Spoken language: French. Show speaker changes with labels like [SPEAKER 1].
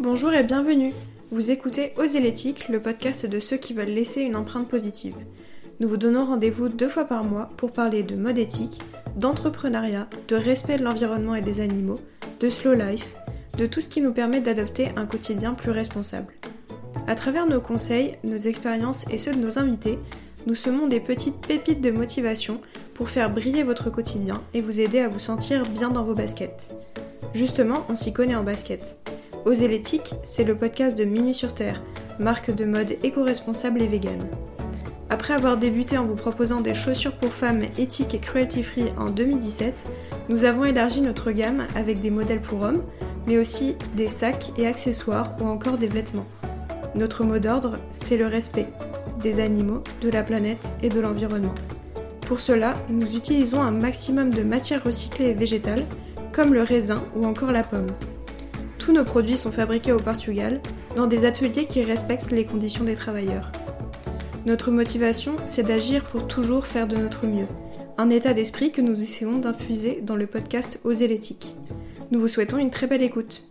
[SPEAKER 1] Bonjour et bienvenue. Vous écoutez Oser l'éthique, le podcast de ceux qui veulent laisser une empreinte positive. Nous vous donnons rendez-vous deux fois par mois pour parler de mode éthique, d'entrepreneuriat, de respect de l'environnement et des animaux, de slow life, de tout ce qui nous permet d'adopter un quotidien plus responsable. À travers nos conseils, nos expériences et ceux de nos invités, nous semons des petites pépites de motivation pour faire briller votre quotidien et vous aider à vous sentir bien dans vos baskets. Justement, on s'y connaît en basket. Oser l'éthique, c'est le podcast de Minu sur Terre, marque de mode éco-responsable et vegan. Après avoir débuté en vous proposant des chaussures pour femmes éthiques et cruelty-free en 2017, nous avons élargi notre gamme avec des modèles pour hommes, mais aussi des sacs et accessoires ou encore des vêtements. Notre mot d'ordre, c'est le respect des animaux, de la planète et de l'environnement. Pour cela, nous utilisons un maximum de matières recyclées et végétales, comme le raisin ou encore la pomme. Tous nos produits sont fabriqués au Portugal, dans des ateliers qui respectent les conditions des travailleurs. Notre motivation, c'est d'agir pour toujours faire de notre mieux, un état d'esprit que nous essayons d'infuser dans le podcast Oser l'éthique. Nous vous souhaitons une très belle écoute.